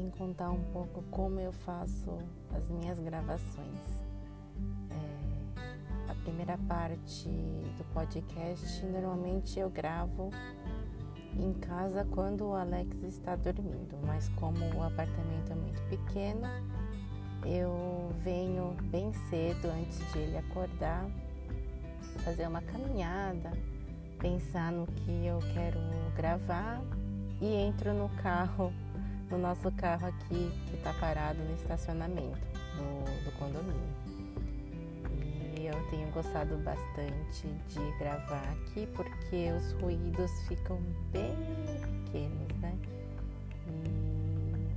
vim contar um pouco como eu faço as minhas gravações. É, a primeira parte do podcast, normalmente eu gravo em casa quando o Alex está dormindo, mas como o apartamento é muito pequeno, eu venho bem cedo antes de ele acordar, fazer uma caminhada, pensar no que eu quero gravar e entro no carro, no nosso carro aqui que está parado no estacionamento do, do condomínio. E eu tenho gostado bastante de gravar aqui porque os ruídos ficam bem pequenos, né? E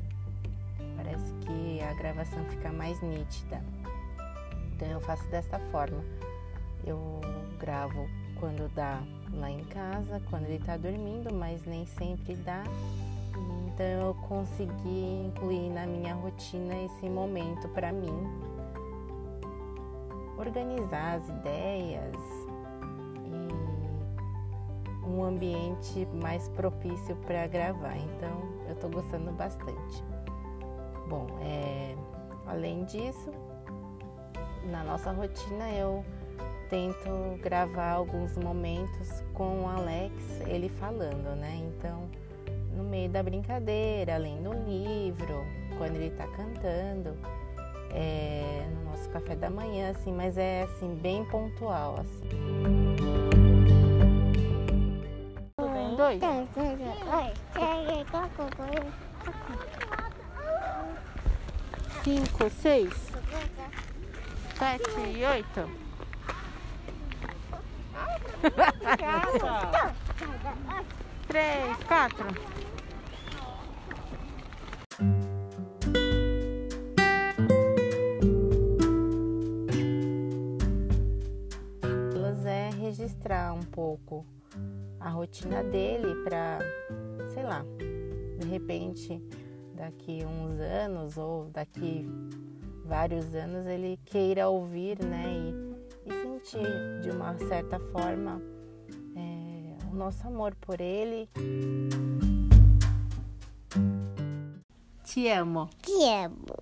parece que a gravação fica mais nítida. Então eu faço desta forma. Eu gravo quando dá lá em casa, quando ele está dormindo, mas nem sempre dá. Então eu consegui incluir na minha rotina esse momento para mim, organizar as ideias e um ambiente mais propício para gravar. Então eu estou gostando bastante. Bom, é, além disso, na nossa rotina eu tento gravar alguns momentos com o Alex, ele falando, né? Então, no meio da brincadeira, lendo um livro, quando ele tá cantando, é, no nosso café da manhã, assim, mas é assim, bem pontual, assim. Um, dois. Cinco, seis, sete e oito. Três, quatro. é registrar um pouco a rotina dele para, sei lá, de repente daqui uns anos ou daqui vários anos ele queira ouvir, né? E e sentir de uma certa forma o nosso amor por Ele. Te amo. Te amo.